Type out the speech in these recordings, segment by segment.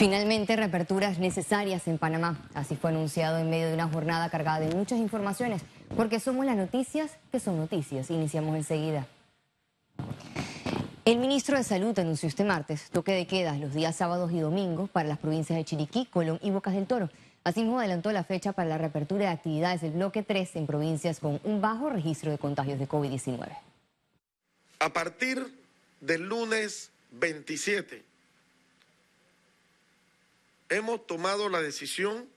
Finalmente, reaperturas necesarias en Panamá. Así fue anunciado en medio de una jornada cargada de muchas informaciones, porque somos las noticias que son noticias. Iniciamos enseguida. El ministro de Salud anunció este martes toque de queda los días sábados y domingos para las provincias de Chiriquí, Colón y Bocas del Toro. Asimismo, adelantó la fecha para la reapertura de actividades del bloque 3 en provincias con un bajo registro de contagios de COVID-19. A partir del lunes 27 hemos tomado la decisión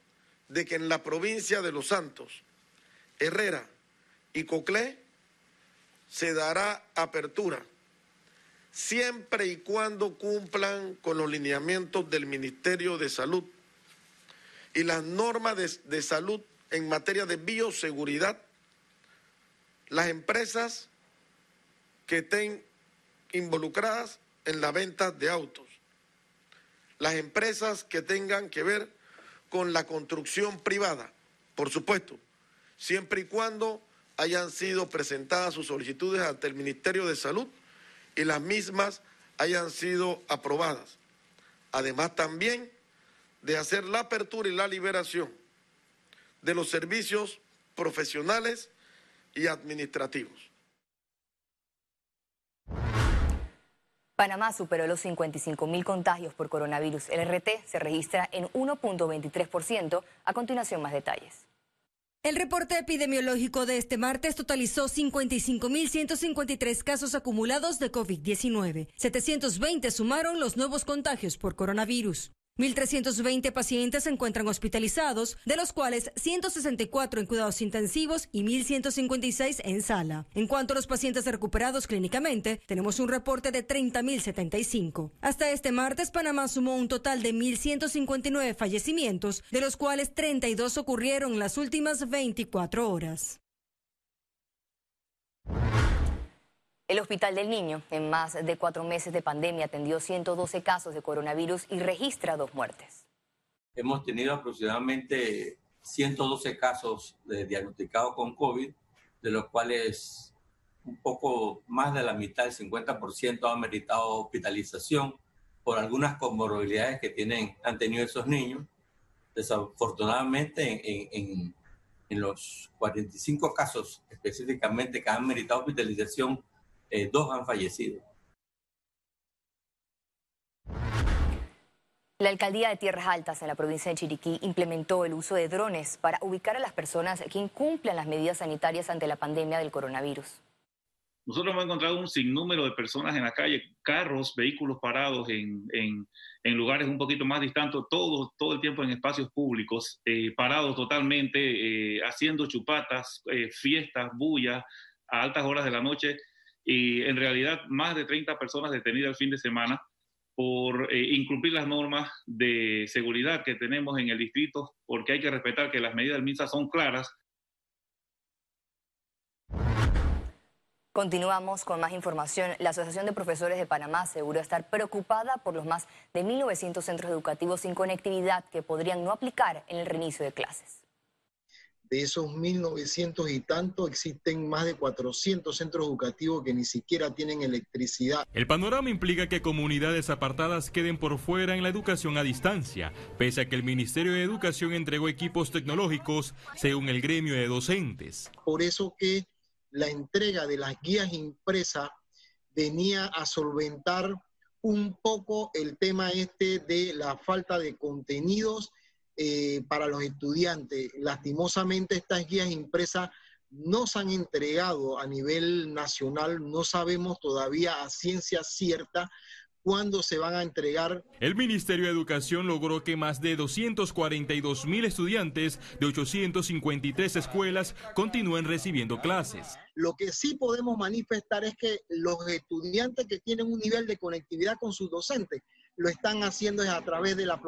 de que en la provincia de Los Santos, Herrera y Coclé se dará apertura, siempre y cuando cumplan con los lineamientos del Ministerio de Salud y las normas de, de salud en materia de bioseguridad. Las empresas que estén involucradas en la venta de autos las empresas que tengan que ver con la construcción privada, por supuesto, siempre y cuando hayan sido presentadas sus solicitudes ante el Ministerio de Salud y las mismas hayan sido aprobadas. Además también de hacer la apertura y la liberación de los servicios profesionales y administrativos. Panamá superó los 55 mil contagios por coronavirus. El RT se registra en 1.23%. A continuación, más detalles. El reporte epidemiológico de este martes totalizó 55.153 casos acumulados de COVID-19. 720 sumaron los nuevos contagios por coronavirus. 1.320 pacientes se encuentran hospitalizados, de los cuales 164 en cuidados intensivos y 1.156 en sala. En cuanto a los pacientes recuperados clínicamente, tenemos un reporte de 30.075. Hasta este martes, Panamá sumó un total de 1.159 fallecimientos, de los cuales 32 ocurrieron en las últimas 24 horas. El Hospital del Niño, en más de cuatro meses de pandemia, atendió 112 casos de coronavirus y registra dos muertes. Hemos tenido aproximadamente 112 casos diagnosticados con COVID, de los cuales un poco más de la mitad, el 50%, han meritado hospitalización por algunas comorbilidades que tienen, han tenido esos niños. Desafortunadamente, en, en los 45 casos específicamente que han meritado hospitalización, eh, dos han fallecido. La alcaldía de Tierras Altas en la provincia de Chiriquí implementó el uso de drones para ubicar a las personas que incumplan las medidas sanitarias ante la pandemia del coronavirus. Nosotros hemos encontrado un sinnúmero de personas en la calle, carros, vehículos parados en, en, lugares un poquito más distantes, todo, todo el tiempo en espacios públicos, eh, parados totalmente, eh, haciendo chupatas, fiestas, bullas a altas horas de la noche y en realidad más de 30 personas detenidas el fin de semana por eh, incumplir las normas de seguridad que tenemos en el distrito, porque hay que respetar que las medidas del MINSA son claras. Continuamos con más información. La Asociación de Profesores de Panamá asegura estar preocupada por los más de 1.900 centros educativos sin conectividad que podrían no aplicar en el reinicio de clases de esos 1.900 y tanto, existen más de 400 centros educativos que ni siquiera tienen electricidad. El panorama implica que comunidades apartadas queden por fuera en la educación a distancia, pese a que el Ministerio de Educación entregó equipos tecnológicos según el gremio de docentes. Por eso que la entrega de las guías impresas venía a solventar un poco el tema este de la falta de contenidos eh, para los estudiantes. Lastimosamente estas guías impresas no se han entregado a nivel nacional, no sabemos todavía a ciencia cierta cuándo se van a entregar. El Ministerio de Educación logró que más de 242 mil estudiantes de 853 escuelas continúen recibiendo clases. Lo que sí podemos manifestar es que los estudiantes que tienen un nivel de conectividad con sus docentes lo están haciendo es a través de la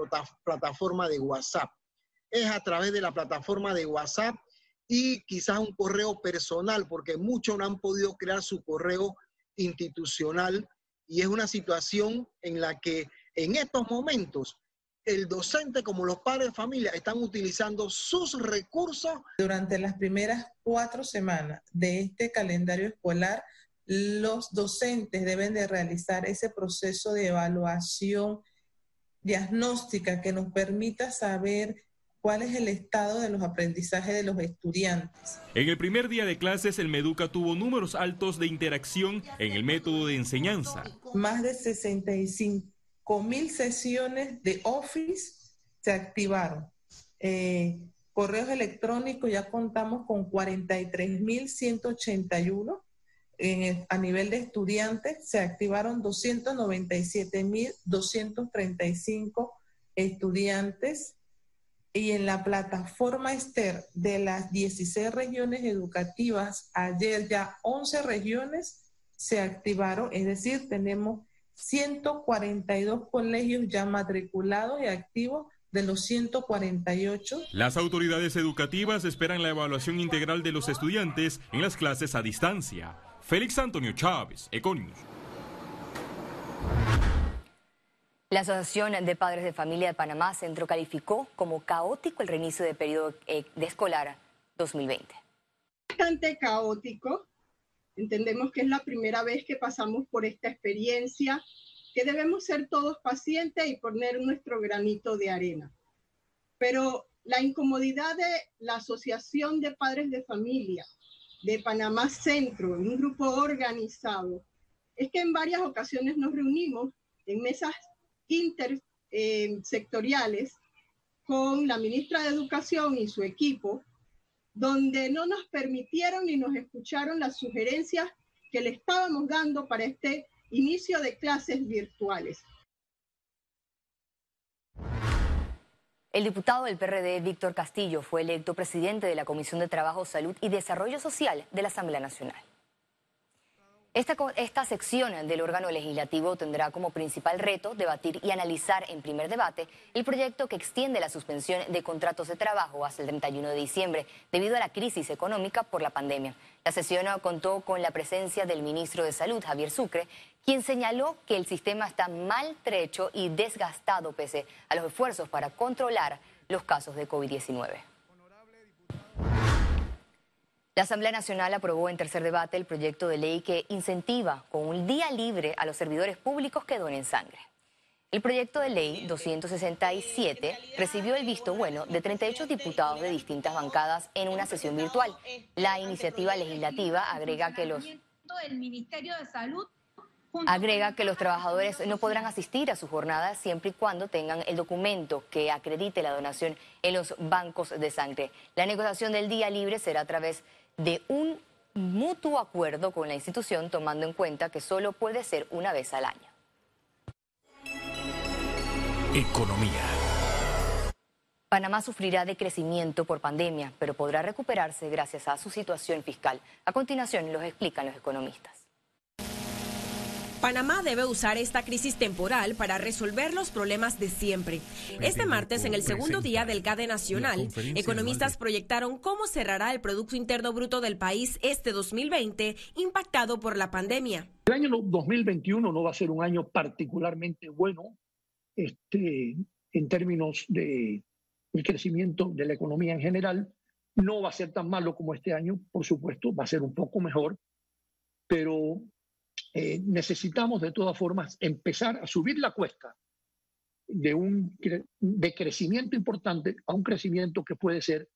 plataforma de WhatsApp. Es a través de la plataforma de WhatsApp y quizás un correo personal, porque muchos no han podido crear su correo institucional y es una situación en la que en estos momentos el docente como los padres de familia están utilizando sus recursos. Durante las primeras cuatro semanas de este calendario escolar, los docentes deben de realizar ese proceso de evaluación diagnóstica que nos permita saber cuál es el estado de los aprendizajes de los estudiantes. En el primer día de clases, el Meduca tuvo números altos de interacción en el método de enseñanza. Más de 65 mil sesiones de Office se activaron. Eh, correos electrónicos ya contamos con 43.181. a nivel de estudiantes se activaron 297.235 estudiantes y en la plataforma Esther de las 16 regiones educativas, ayer ya 11 regiones se activaron, es decir, tenemos 142 colegios ya matriculados y activos de los 148. Las autoridades educativas esperan la evaluación integral de los estudiantes en las clases a distancia. Félix Antonio Chávez, Econius. La Asociación de Padres de Familia de Panamá Centro calificó como caótico el reinicio del periodo eh, de escolar 2020. Bastante caótico. Entendemos que es la primera vez que pasamos por esta experiencia, que debemos ser todos pacientes y poner nuestro granito de arena. Pero la incomodidad de la Asociación de Padres de Familia de Panamá Centro, un grupo organizado, es que en varias ocasiones nos reunimos en mesas intersectoriales eh, con la ministra de Educación y su equipo, donde no nos permitieron ni nos escucharon las sugerencias que le estábamos dando para este inicio de clases virtuales. El diputado del PRD, Víctor Castillo, fue electo presidente de la Comisión de Trabajo, Salud y Desarrollo Social de la Asamblea Nacional. Esta, sección del órgano legislativo tendrá como principal reto debatir y analizar en primer debate el proyecto que extiende la suspensión de contratos de trabajo hasta el 31 de diciembre debido a la crisis económica por la pandemia. La sesión contó con la presencia del ministro de Salud, Javier Sucre, quien señaló que el sistema está maltrecho y desgastado pese a los esfuerzos para controlar los casos de COVID-19. La Asamblea Nacional aprobó en tercer debate el proyecto de ley que incentiva con un día libre a los servidores públicos que donen sangre. El proyecto de ley 267 recibió el visto bueno de 38 diputados de distintas bancadas en una sesión virtual. La iniciativa legislativa agrega que los agrega que los trabajadores no podrán asistir a su jornada siempre y cuando tengan el documento que acredite la donación en los bancos de sangre. La negociación del día libre será a través de un mutuo acuerdo con la institución tomando en cuenta que solo puede ser una vez al año. Economía. Panamá sufrirá de crecimiento por pandemia, pero podrá recuperarse gracias a su situación fiscal. A continuación los explican los economistas. Panamá debe usar esta crisis temporal para resolver los problemas de siempre. Este martes, en el segundo día del GADE Nacional, economistas proyectaron cómo cerrará el Producto Interno Bruto del país este 2020 impactado por la pandemia. El año 2021 no va a ser un año particularmente bueno este, en términos de el crecimiento de la economía en general. No va a ser tan malo como este año, por supuesto, va a ser un poco mejor, pero eh, necesitamos de todas formas empezar a subir la cuesta de un de crecimiento importante a un crecimiento que puede ser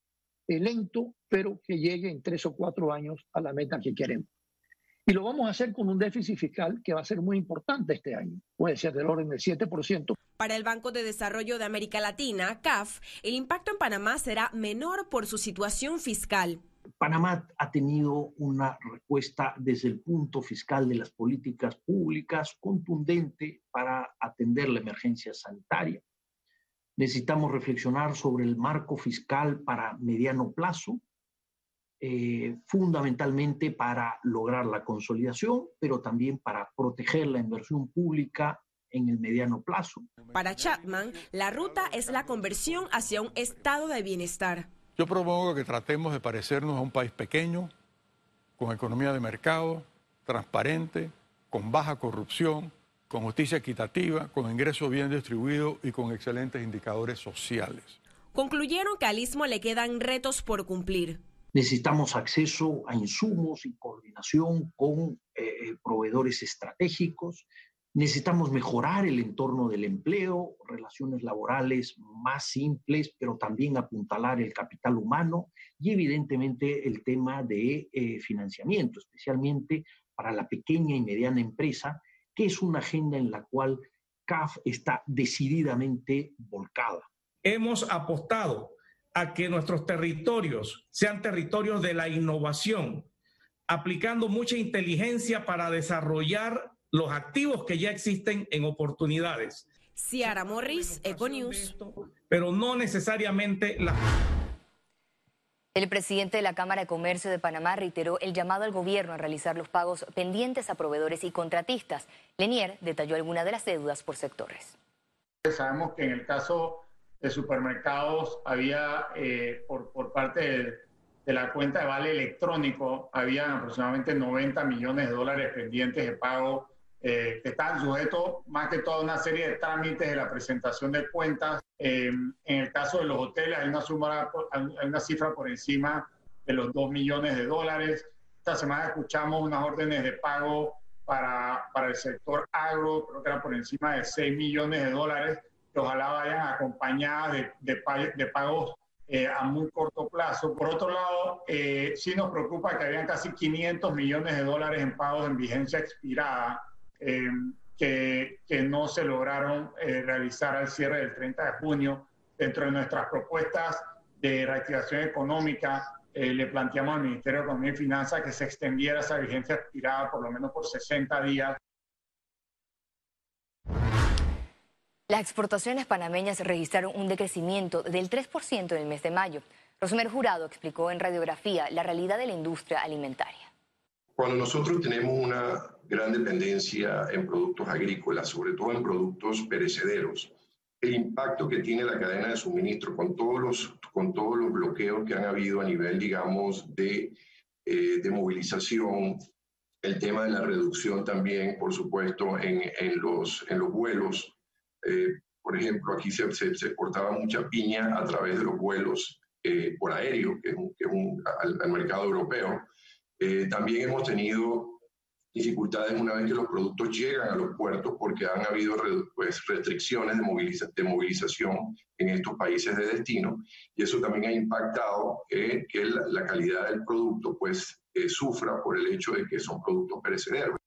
eh, lento, pero que llegue en tres o cuatro años a la meta que queremos. Y lo vamos a hacer con un déficit fiscal que va a ser muy importante este año, puede ser del orden del 7%. Para el Banco de Desarrollo de América Latina, CAF, el impacto en Panamá será menor por su situación fiscal. Panamá ha tenido una respuesta desde el punto fiscal de las políticas públicas contundente para atender la emergencia sanitaria. Necesitamos reflexionar sobre el marco fiscal para mediano plazo, eh, fundamentalmente para lograr la consolidación, pero también para proteger la inversión pública en el mediano plazo. Para Chapman, la ruta es la conversión hacia un estado de bienestar. Yo propongo que tratemos de parecernos a un país pequeño, con economía de mercado, transparente, con baja corrupción, con justicia equitativa, con ingresos bien distribuidos y con excelentes indicadores sociales. Concluyeron que al Istmo le quedan retos por cumplir. Necesitamos acceso a insumos y coordinación con eh, eh, proveedores estratégicos. Necesitamos mejorar el entorno del empleo, relaciones laborales más simples, pero también apuntalar el capital humano y evidentemente el tema de eh, financiamiento, especialmente para la pequeña y mediana empresa, que es una agenda en la cual CAF está decididamente volcada. Hemos apostado a que nuestros territorios sean territorios de la innovación, aplicando mucha inteligencia para desarrollar los activos que ya existen en oportunidades. Ciara Morris, Econews. Pero no necesariamente la... El presidente de la Cámara de Comercio de Panamá reiteró el llamado al gobierno a realizar los pagos pendientes a proveedores y contratistas. Lenier detalló algunas de las deudas por sectores. Sabemos que en el caso de supermercados había, eh, por, por, parte de, de, la cuenta de vale electrónico, había aproximadamente 90 millones de dólares pendientes de pago eh, que están sujetos más que todo a una serie de trámites de la presentación de cuentas. Eh, en el caso de los hoteles hay una, suma, hay una cifra por encima de los 2 millones de dólares. Esta semana escuchamos unas órdenes de pago para, para el sector agro, creo que era por encima de 6 millones de dólares, que ojalá vayan acompañadas de, de, de pagos eh, a muy corto plazo. Por otro lado, eh, sí nos preocupa que habían casi 500 millones de dólares en pagos en vigencia expirada eh, que, que, no se lograron eh, realizar al cierre del 30 de junio. Dentro de nuestras propuestas de reactivación económica, eh, le planteamos al Ministerio de Economía y Finanzas que se extendiera esa vigencia expirada por lo menos por 60 días. Las exportaciones panameñas registraron un decrecimiento del 3% en el mes de mayo. Rosemary Jurado explicó en radiografía la realidad de la industria alimentaria. Cuando nosotros tenemos una gran dependencia en productos agrícolas, sobre todo en productos perecederos, el impacto que tiene la cadena de suministro con todos los, con todos los bloqueos que han habido a nivel, digamos, de, eh, de movilización, el tema de la reducción también, por supuesto, en, en los, en los vuelos. Eh, por ejemplo, aquí se, se, se, exportaba mucha piña a través de los vuelos eh, por aéreo, que es, un, que es un, al, al mercado europeo. Eh, también hemos tenido dificultades una vez que los productos llegan a los puertos porque han habido pues, restricciones de, moviliza de, movilización en estos países de destino y eso también ha impactado eh, que la, la, calidad del producto pues eh, sufra por el hecho de que son productos perecederos.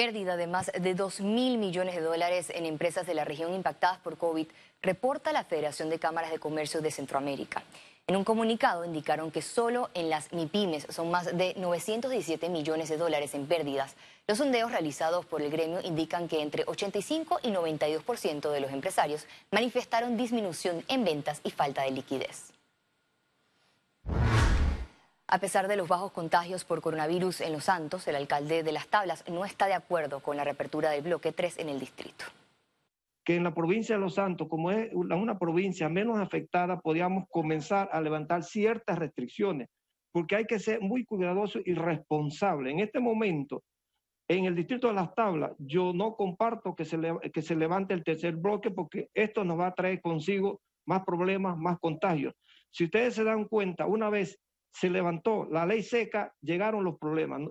Pérdida de más de 2 mil millones de dólares en empresas de la región impactadas por COVID, reporta la Federación de Cámaras de Comercio de Centroamérica. En un comunicado indicaron que solo en las MIPIMES son más de 917 millones de dólares en pérdidas. Los sondeos realizados por el gremio indican que entre 85 y 92% de los empresarios manifestaron disminución en ventas y falta de liquidez. A pesar de los bajos contagios por coronavirus en Los Santos, el alcalde de Las Tablas no está de acuerdo con la reapertura del bloque 3 en el distrito que en la provincia de Los Santos, como es una provincia menos afectada, podíamos comenzar a levantar ciertas restricciones, porque hay que ser muy cuidadoso y responsable. En este momento, en el distrito de Las Tablas, yo no comparto que se, que se levante el tercer bloque porque esto nos va a traer consigo más problemas, más contagios. Si ustedes se dan cuenta, una vez se levantó la ley seca, llegaron los problemas.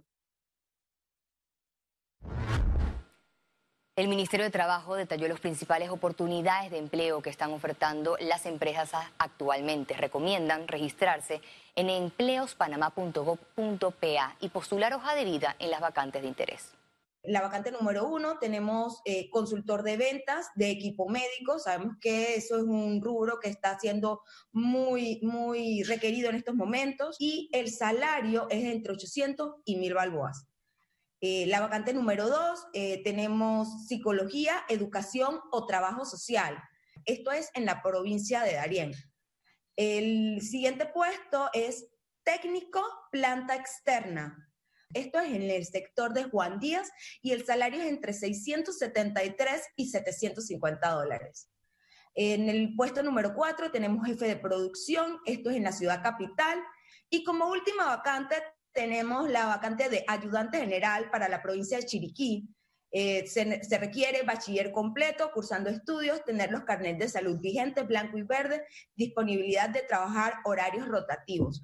El Ministerio de Trabajo detalló las principales oportunidades de empleo que están ofertando las empresas actualmente. Recomiendan registrarse en empleospanamá.gov.pa y postular hoja de vida en las vacantes de interés. La vacante número uno tenemos eh, consultor de ventas de equipo médico. Sabemos que eso es un rubro que está siendo muy, muy requerido en estos momentos y el salario es entre 800 y 1000 balboas. Eh, la vacante número dos, eh, tenemos psicología, educación o trabajo social. Esto es en la provincia de Darién. El siguiente puesto es técnico planta externa. Esto es en el sector de Juan Díaz y el salario es entre 673 y 750 dólares. En el puesto número 4 tenemos jefe de producción, esto es en la ciudad capital. Y como última vacante tenemos la vacante de ayudante general para la provincia de Chiriquí. Eh, se, requiere bachiller completo, cursando estudios, tener los carnets de salud vigentes, blanco y verde, disponibilidad de trabajar horarios rotativos.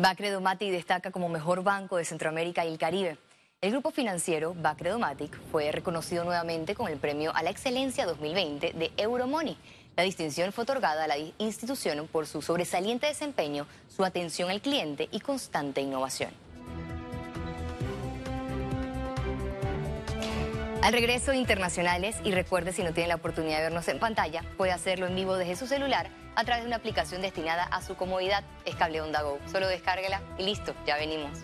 Bacredomatic destaca como mejor banco de Centroamérica y el Caribe. El grupo financiero Bacredomatic fue reconocido nuevamente con el premio a la excelencia 2020 de Euromoney. La distinción fue otorgada a la institución por su sobresaliente desempeño, su atención al cliente y constante innovación. Al regreso internacionales, y recuerde si no tiene la oportunidad de vernos en pantalla, puede hacerlo en vivo desde su celular a través de una aplicación destinada a su comodidad, es Cable Onda Go. Solo descárguela y listo, ya venimos.